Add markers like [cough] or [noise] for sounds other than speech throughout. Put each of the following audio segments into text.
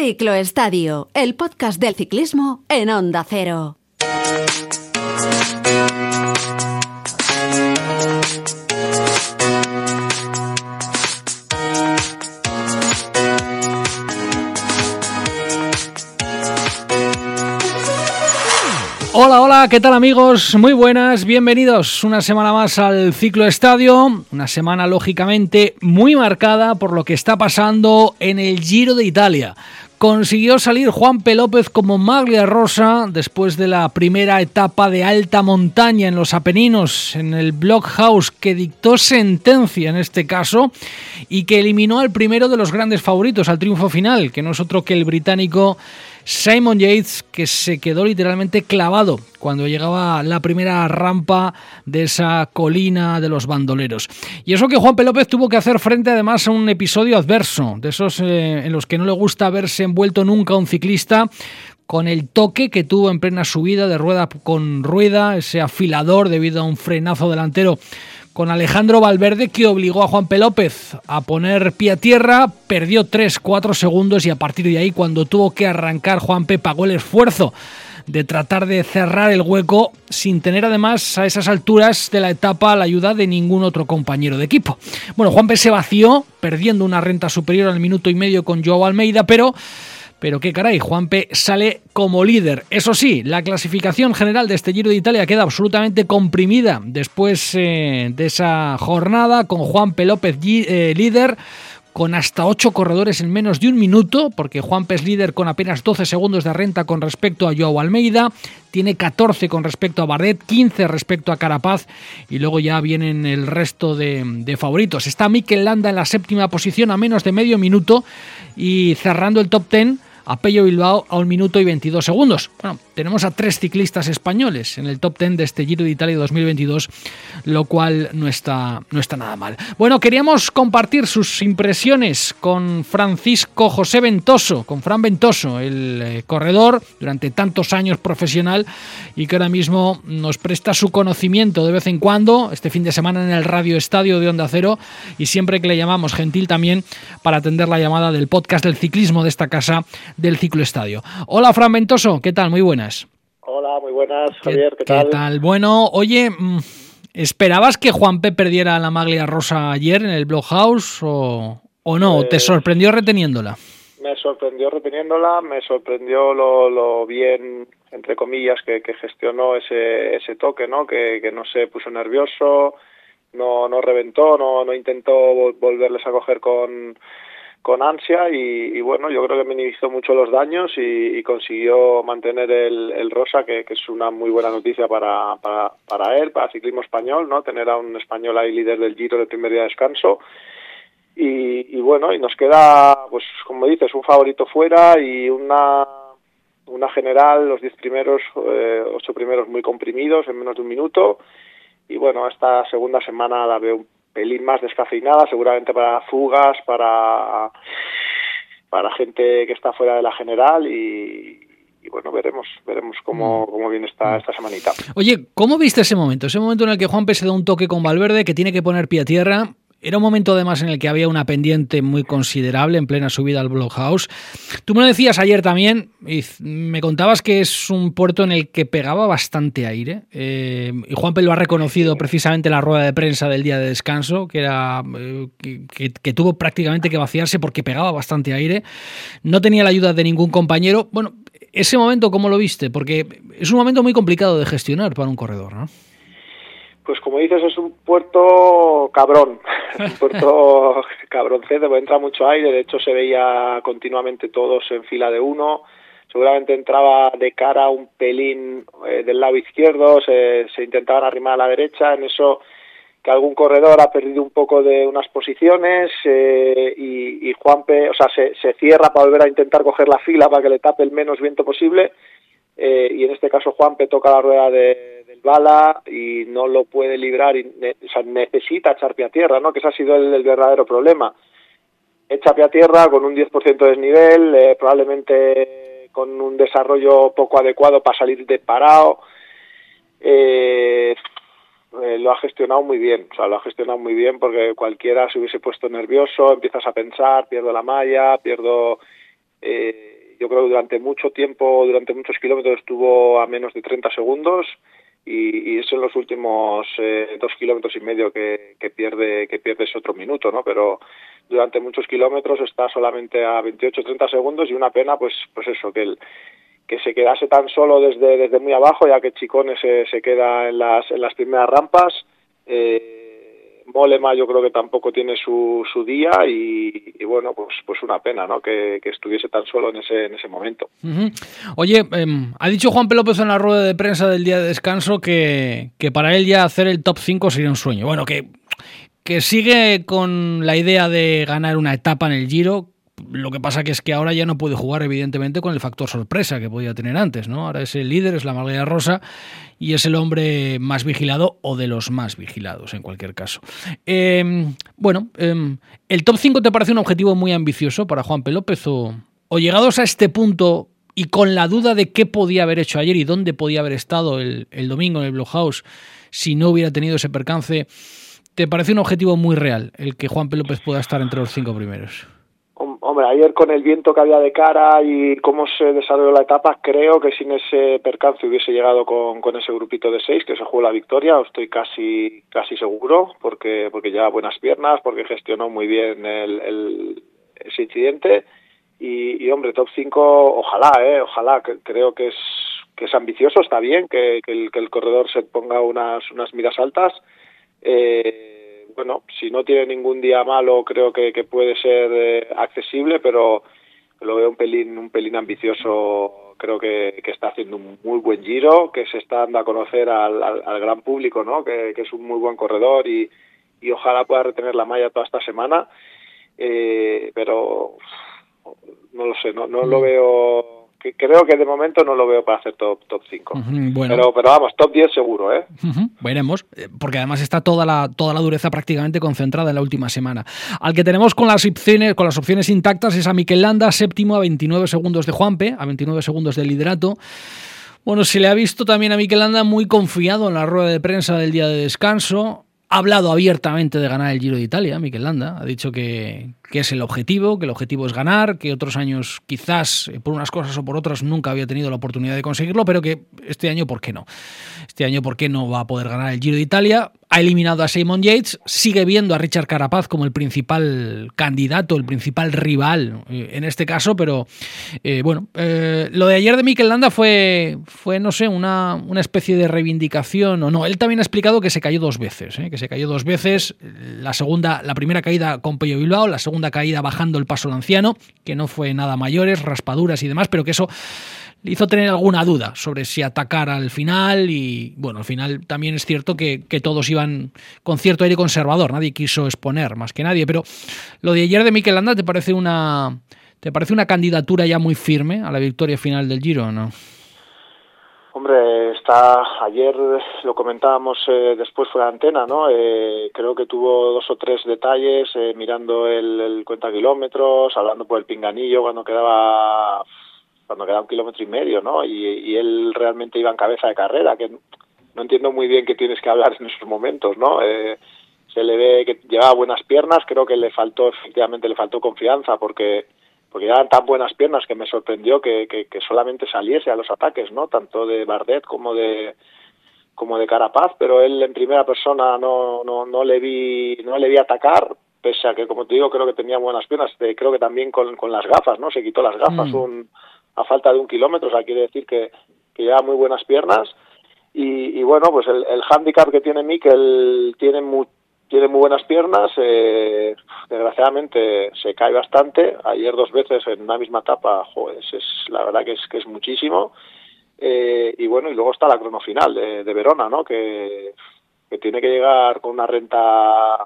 Cicloestadio, el podcast del ciclismo en Onda Cero. Hola, hola, ¿qué tal amigos? Muy buenas, bienvenidos una semana más al Ciclo Estadio, una semana lógicamente muy marcada por lo que está pasando en el Giro de Italia. Consiguió salir Juan P. López como maglia rosa después de la primera etapa de alta montaña en los Apeninos, en el Blockhouse, que dictó sentencia en este caso y que eliminó al primero de los grandes favoritos al triunfo final, que no es otro que el británico Simon Yates, que se quedó literalmente clavado cuando llegaba la primera rampa de esa colina de los bandoleros. Y eso que Juan P. López tuvo que hacer frente además a un episodio adverso, de esos eh, en los que no le gusta verse envuelto nunca un ciclista, con el toque que tuvo en plena subida de rueda con rueda, ese afilador debido a un frenazo delantero con Alejandro Valverde que obligó a Juan. López a poner pie a tierra, perdió 3-4 segundos y a partir de ahí cuando tuvo que arrancar Juan pagó el esfuerzo de tratar de cerrar el hueco sin tener además a esas alturas de la etapa la ayuda de ningún otro compañero de equipo. Bueno, Juan se vació, perdiendo una renta superior al minuto y medio con Joao Almeida, pero pero qué caray, Juanpe sale como líder. Eso sí, la clasificación general de este Giro de Italia queda absolutamente comprimida después eh, de esa jornada con Juanpe López eh, líder con hasta 8 corredores en menos de un minuto, porque Juanpe es líder con apenas 12 segundos de renta con respecto a Joao Almeida, tiene 14 con respecto a Bardet, 15 respecto a Carapaz, y luego ya vienen el resto de, favoritos. Está Mikel Landa en la séptima posición a menos de medio minuto y cerrando el top 10 a Pello Bilbao a un minuto y 22 segundos. Bueno, tenemos a tres ciclistas españoles en el top 10 de este Giro de Italia 2022, lo cual no está, no está nada mal. Bueno, queríamos compartir sus impresiones con Francisco José Ventoso, con Fran Ventoso, el eh, corredor durante tantos años profesional y que ahora mismo nos presta su conocimiento de vez en cuando, este fin de semana en el Radio Estadio de Onda Cero y siempre que le llamamos gentil también para atender la llamada del podcast del ciclismo de esta casa del Ciclo Estadio. Hola, Fran Ventoso, ¿qué tal? Muy buenas. Hola, muy buenas, Javier, ¿qué, tal? ¿Qué tal? Bueno, oye, mm, ¿esperabas que Juan P. perdiera la maglia rosa ayer en el Blockhouse o, o no? ¿Te sorprendió reteniéndola? Me sorprendió reteniéndola, me sorprendió lo, lo bien, entre comillas, que, que gestionó ese, ese toque, ¿no? Que, que no se puso nervioso, no, no reventó, no, no intentó volverles a coger con con ansia y, bueno, yo creo que minimizó mucho los daños y, consiguió mantener el, el rosa, que, es una muy buena noticia para, para, para él, para ciclismo español, ¿no? Tener a un español ahí líder del Giro de primer día de descanso. Y, y bueno, y nos queda, pues como dices, un favorito fuera y una una general, los diez primeros, eh, ocho primeros muy comprimidos en menos de un minuto. Y bueno, esta segunda semana la veo pelín más descafeinada, seguramente para fugas, para, para gente que está fuera de la general y, bueno, veremos, veremos cómo, mm. cómo viene esta, esta semanita. Oye, ¿cómo viste ese momento? Ese momento en el que Juan se da un toque con Valverde, que tiene que poner pie a tierra, era un momento además en el que había una pendiente muy considerable en plena subida al Blockhouse. Tú me lo decías ayer también y me contabas que es un puerto en el que pegaba bastante aire. Eh, y Juanpe lo ha reconocido precisamente en la rueda de prensa del día de descanso, que era eh, que, tuvo prácticamente que vaciarse porque pegaba bastante aire. No tenía la ayuda de ningún compañero. Bueno, ese momento, ¿cómo lo viste? Porque es un momento muy complicado de gestionar para un corredor, ¿no? Pues como dices, es un puerto cabrón, [laughs] un puerto [laughs] cabroncete, porque entra mucho aire, de hecho se veía continuamente todos en fila de uno, seguramente entraba de cara un pelín eh, del lado izquierdo, se, se intentaban arrimar a la derecha, en eso que algún corredor ha perdido un poco de unas posiciones eh, y, y Juanpe, o sea, se, se cierra para volver a intentar coger la fila para que le tape el menos viento posible eh, y en este caso Juanpe toca la rueda de bala y no lo puede librar, y o sea, necesita echar pie a tierra, ¿no? Que ese ha sido el, verdadero problema. Echa pie a tierra con un 10% de desnivel, eh, probablemente con un desarrollo poco adecuado para salir de parado. Eh, eh, lo ha gestionado muy bien, o sea, lo ha gestionado muy bien porque cualquiera se hubiese puesto nervioso, empiezas a pensar, pierdo la malla, pierdo... Eh, yo creo que durante mucho tiempo, durante muchos kilómetros estuvo a menos de 30 segundos y, y es en los últimos eh, dos kilómetros y medio que, que, pierde que pierde ese otro minuto, ¿no? Pero durante muchos kilómetros está solamente a 28-30 segundos y una pena, pues pues eso, que el, que se quedase tan solo desde, desde muy abajo, ya que Chicone se, se queda en las, en las primeras rampas. Eh, Molema yo creo que tampoco tiene su, su día y, bueno, pues, pues una pena ¿no? que, que, estuviese tan solo en ese, en ese momento. Oye, eh, ha dicho Juan Pelópez en la rueda de prensa del día de descanso que, que para él ya hacer el top 5 sería un sueño. Bueno, que, que sigue con la idea de ganar una etapa en el Giro, lo que pasa que es que ahora ya no puede jugar, evidentemente, con el factor sorpresa que podía tener antes, ¿no? Ahora es el líder, es la Margarita Rosa y es el hombre más vigilado o de los más vigilados, en cualquier caso. Eh, bueno, eh, ¿el top 5 te parece un objetivo muy ambicioso para Juan P. López o, llegados a este punto y con la duda de qué podía haber hecho ayer y dónde podía haber estado el, domingo en el Bloghouse si no hubiera tenido ese percance, ¿te parece un objetivo muy real el que Juan P. López pueda estar entre los cinco primeros? Hombre, ayer con el viento que había de cara y cómo se desarrolló la etapa, creo que sin ese percance hubiese llegado con, con ese grupito de seis que se jugó la victoria, estoy casi casi seguro, porque porque lleva buenas piernas, porque gestionó muy bien el, ese incidente y, hombre, top 5, ojalá, eh, ojalá, que, creo que es que es ambicioso, está bien que, que, el, que el corredor se ponga unas unas miras altas. Eh, bueno, si no tiene ningún día malo, creo que, que puede ser eh, accesible, pero lo veo un pelín, un pelín ambicioso. Creo que, que, está haciendo un muy buen giro, que se está dando a conocer al, al, al gran público, ¿no? Que, que, es un muy buen corredor y, y ojalá pueda retener la malla toda esta semana. Eh, pero no lo sé, no, no lo veo que creo que de momento no lo veo para hacer top, top 5. Uh -huh, bueno. pero, pero vamos, top 10 seguro, ¿eh? Uh -huh, veremos, porque además está toda la, toda la dureza prácticamente concentrada en la última semana. Al que tenemos con las opciones, con las opciones intactas es a Mikel Landa, séptimo a 29 segundos de Juanpe, a 29 segundos del liderato. Bueno, se le ha visto también a Mikel Landa muy confiado en la rueda de prensa del día de descanso. Ha hablado abiertamente de ganar el Giro de Italia, Mikel Landa. Ha dicho que, que, es el objetivo, que el objetivo es ganar, que otros años quizás por unas cosas o por otras nunca había tenido la oportunidad de conseguirlo, pero que este año, ¿por qué no? Este año, ¿por qué no va a poder ganar el Giro de Italia? Ha eliminado a Simon Yates, sigue viendo a Richard Carapaz como el principal candidato, el principal rival eh, en este caso, pero eh, bueno, eh, lo de ayer de Mikel Landa fue, fue no sé, una, una, especie de reivindicación o no. Él también ha explicado que se cayó dos veces, ¿eh? que se cayó dos veces, la segunda, la primera caída con Pello Bilbao, la segunda caída bajando el paso lanciano, que no fue nada mayores, raspaduras y demás, pero que eso le hizo tener alguna duda sobre si atacar al final y bueno, al final también es cierto que, que, todos iban con cierto aire conservador, nadie quiso exponer más que nadie, pero lo de ayer de Mikel Landa te parece una te parece una candidatura ya muy firme a la victoria final del Giro, ¿no? Hombre, está ayer lo comentábamos eh, después fue la antena, ¿no? Eh, creo que tuvo dos o tres detalles eh, mirando el cuenta kilómetros, hablando por el pinganillo cuando quedaba cuando queda un kilómetro y medio, ¿no? Y, y, él realmente iba en cabeza de carrera, que no entiendo muy bien qué tienes que hablar en esos momentos, ¿no? Eh, se le ve que llevaba buenas piernas, creo que le faltó, efectivamente, le faltó confianza porque porque llevaban tan buenas piernas que me sorprendió que, que, que solamente saliese a los ataques, ¿no? Tanto de Bardet como de como de Carapaz, pero él en primera persona no, no, no le vi no le vi atacar, pese a que como te digo creo que tenía buenas piernas, creo que también con, con las gafas, ¿no? Se quitó las gafas mm. un a falta de un kilómetro, o sea, quiere decir que, que lleva muy buenas piernas. Y, y bueno, pues el, el hándicap que tiene Mikel tiene muy, tiene muy buenas piernas, eh, desgraciadamente se cae bastante, ayer dos veces en una misma etapa, joder, es, la verdad que es, que es muchísimo. Eh, y bueno, y luego está la crono final de, de Verona, ¿no? Que, que tiene que llegar con una renta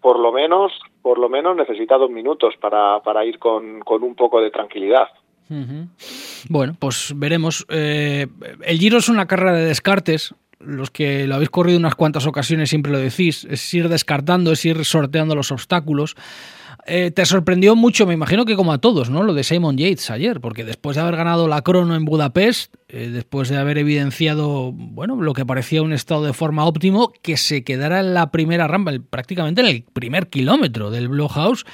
por lo menos, por lo menos necesita dos minutos para, para ir con, con un poco de tranquilidad. Bueno, pues veremos. Eh, el Giro es una carrera de descartes. Los que lo habéis corrido unas cuantas ocasiones siempre lo decís. Es ir descartando, es ir sorteando los obstáculos. Eh, te sorprendió mucho, me imagino que como a todos, ¿no? Lo de Simon Yates ayer, porque después de haber ganado la crono en Budapest, eh, después de haber evidenciado, bueno, lo que parecía un estado de forma óptimo, que se quedara en la primera rampa, prácticamente en el primer kilómetro del Blowhouse,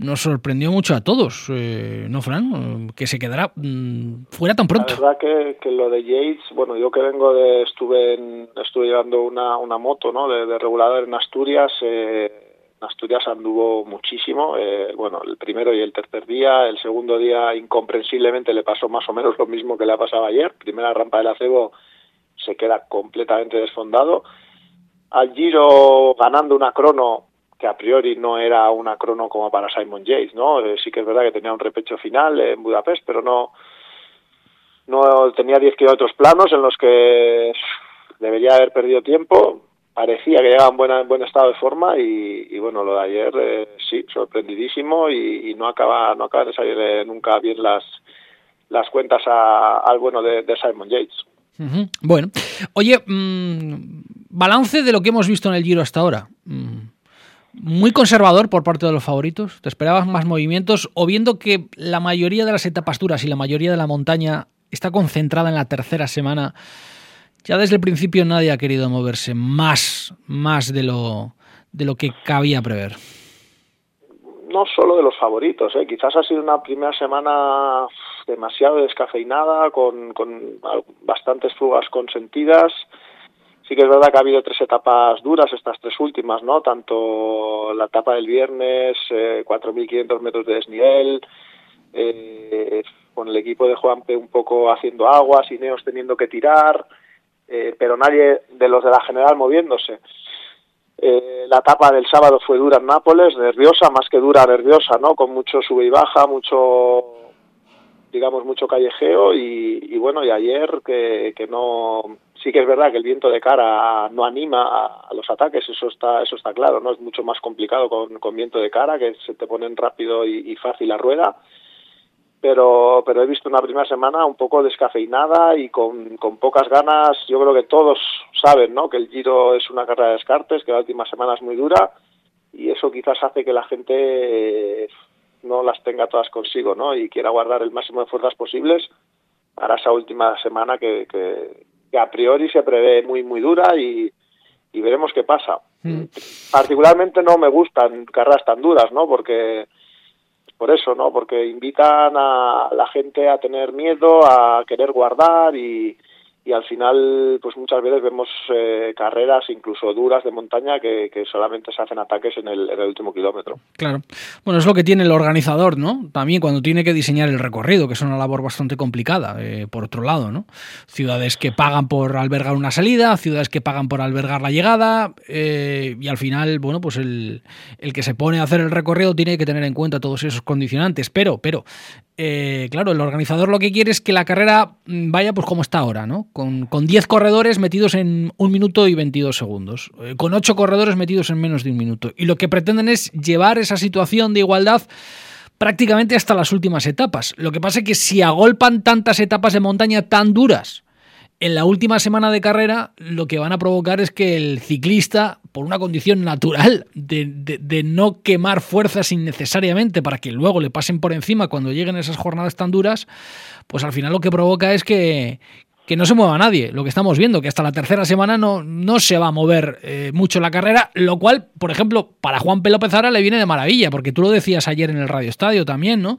nos sorprendió mucho a todos, eh, ¿no, Fran? Que se quedara mm, fuera tan pronto. La verdad que, lo de Yates, bueno, yo que vengo de, estuve en, estuve llevando una, una moto, ¿no? De, regulador en Asturias, eh, Asturias anduvo muchísimo, eh, bueno, el primero y el tercer día, el segundo día incomprensiblemente le pasó más o menos lo mismo que le ha pasado ayer, primera rampa del acebo se queda completamente desfondado, al Giro ganando una crono que a priori no era una crono como para Simon Yates, ¿no? Eh, sí que es verdad que tenía un repecho final en Budapest, pero no no tenía 10 kilómetros planos en los que debería haber perdido tiempo. Parecía que llegaba en, buena, buen estado de forma y, bueno, lo de ayer eh, sí, sorprendidísimo y, no acaba no acaba de salir nunca bien las las cuentas al bueno de, Simon Yates. Bueno, oye, mm, balance de lo que hemos visto en el Giro hasta ahora. Mm, muy conservador por parte de los favoritos. ¿Te esperabas más movimientos? O viendo que la mayoría de las etapas duras y la mayoría de la montaña está concentrada en la tercera semana, ya desde el principio nadie ha querido moverse más, más de lo, de lo que cabía prever. No solo de los favoritos, ¿eh? quizás ha sido una primera semana demasiado descafeinada, con, con bastantes fugas consentidas Sí que es verdad que ha habido tres etapas duras, estas tres últimas, ¿no? Tanto la etapa del viernes, eh, 4.500 metros de desnivel, eh, con el equipo de Juanpe un poco haciendo aguas, Ineos teniendo que tirar, eh, pero nadie de los de la general moviéndose. Eh, la etapa del sábado fue dura en Nápoles, nerviosa, más que dura, nerviosa, ¿no? Con mucho sube y baja, mucho, digamos, mucho callejeo y, y bueno, y ayer que, que no sí que es verdad que el viento de cara no anima a, los ataques, eso está, eso está claro, ¿no? Es mucho más complicado con, con viento de cara, que se te ponen rápido y, fácil la rueda. Pero, pero he visto una primera semana un poco descafeinada y con, con pocas ganas. Yo creo que todos saben, ¿no? Que el Giro es una carrera de descartes, que la última semana es muy dura y eso quizás hace que la gente eh, no las tenga todas consigo, ¿no? Y quiera guardar el máximo de fuerzas posibles para esa última semana que, que, que a priori se prevé muy, muy dura y, veremos qué pasa. Mm. Particularmente no me gustan carreras tan duras, ¿no? Porque por eso, ¿no? Porque invitan a la gente a tener miedo, a querer guardar y, y al final pues muchas veces vemos eh, carreras incluso duras de montaña que, solamente se hacen ataques en el, último kilómetro. Claro. Bueno, es lo que tiene el organizador, ¿no? También cuando tiene que diseñar el recorrido, que es una labor bastante complicada, eh, por otro lado, ¿no? Ciudades que pagan por albergar una salida, ciudades que pagan por albergar la llegada eh, y al final, bueno, pues el, el que se pone a hacer el recorrido tiene que tener en cuenta todos esos condicionantes, pero, pero eh, claro, el organizador lo que quiere es que la carrera mm, vaya pues como está ahora, ¿no? Con, con 10 corredores metidos en un minuto y 22 segundos, eh, con 8 corredores metidos en menos de un minuto. Y lo que pretenden es llevar esa situación de igualdad prácticamente hasta las últimas etapas. Lo que pasa es que si agolpan tantas etapas de montaña tan duras, en la última semana de carrera lo que van a provocar es que el ciclista, por una condición natural de, no quemar fuerzas innecesariamente para que luego le pasen por encima cuando lleguen esas jornadas tan duras, pues al final lo que provoca es que, que no se mueva nadie. Lo que estamos viendo, que hasta la tercera semana no, no se va a mover eh, mucho la carrera, lo cual, por ejemplo, para Juan P. López Ara le viene de maravilla, porque tú lo decías ayer en el Radio Estadio también, ¿no?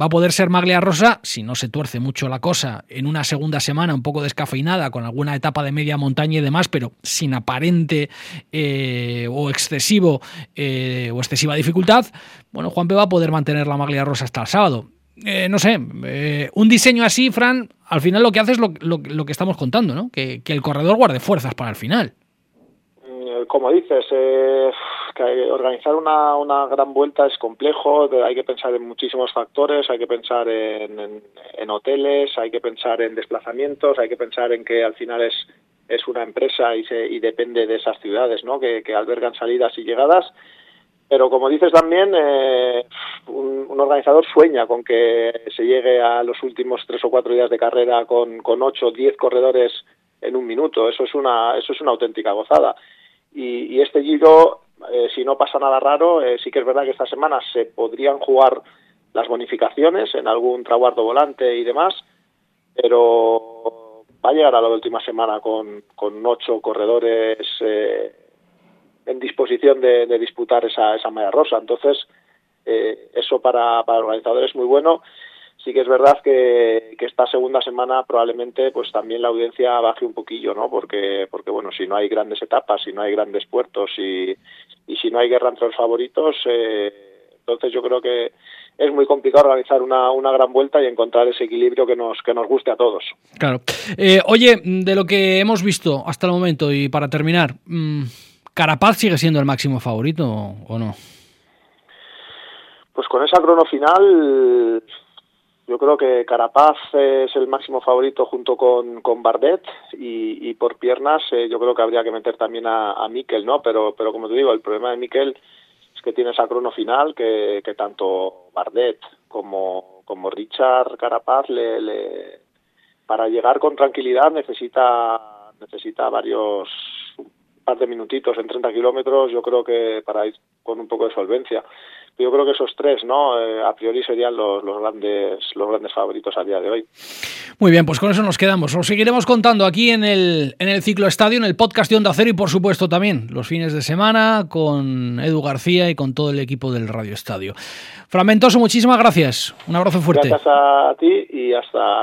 Va a poder ser Maglia Rosa, si no se tuerce mucho la cosa, en una segunda semana un poco descafeinada, con alguna etapa de media montaña y demás, pero sin aparente eh, o excesivo eh, o excesiva dificultad. Bueno, Juan P. va a poder mantener la Maglia Rosa hasta el sábado. Eh, no sé, eh, un diseño así, Fran, al final lo que hace es lo, que estamos contando, ¿no? Que, el corredor guarde fuerzas para el final. Mm, como dices, eh, que organizar una, una, gran vuelta es complejo, hay que pensar en muchísimos factores, hay que pensar en, en, hoteles, hay que pensar en desplazamientos, hay que pensar en que al final es, es una empresa y, se, y depende de esas ciudades, ¿no? Que, que albergan salidas y llegadas pero como dices también, eh, un, organizador sueña con que se llegue a los últimos tres o cuatro días de carrera con, con ocho o diez corredores en un minuto. Eso es una, eso es una auténtica gozada. Y, este Giro, eh, si no pasa nada raro, eh, sí que es verdad que esta semana se podrían jugar las bonificaciones en algún traguardo volante y demás, pero va a llegar a la última semana con, con ocho corredores en disposición de, disputar esa, esa malla rosa. Entonces, eh, eso para, para el organizador es muy bueno. Sí que es verdad que, que, esta segunda semana probablemente pues también la audiencia baje un poquillo, ¿no? Porque, porque bueno, si no hay grandes etapas, si no hay grandes puertos y, y si no hay guerra entre los favoritos, eh, entonces yo creo que es muy complicado organizar una, una, gran vuelta y encontrar ese equilibrio que nos, que nos guste a todos. Claro. Eh, oye, de lo que hemos visto hasta el momento y para terminar, mmm, ¿Carapaz sigue siendo el máximo favorito o no? Pues con esa crono final, yo creo que Carapaz es el máximo favorito junto con, con Bardet y, por piernas eh, yo creo que habría que meter también a, a Mikel, ¿no? Pero, pero como te digo, el problema de Mikel es que tiene esa crono final que, tanto Bardet como, como Richard Carapaz le, le, para llegar con tranquilidad necesita necesita varios par de minutitos en 30 kilómetros yo creo que para ir con un poco de solvencia yo creo que esos tres, ¿no? Eh, a priori serían los, los, grandes los grandes favoritos a día de hoy. Muy bien, pues con eso nos quedamos. Os seguiremos contando aquí en el, en el Ciclo Estadio, en el podcast de Onda Cero y por supuesto también los fines de semana con Edu García y con todo el equipo del Radio Estadio. Fragmentoso, muchísimas gracias. Un abrazo fuerte. Gracias a ti y hasta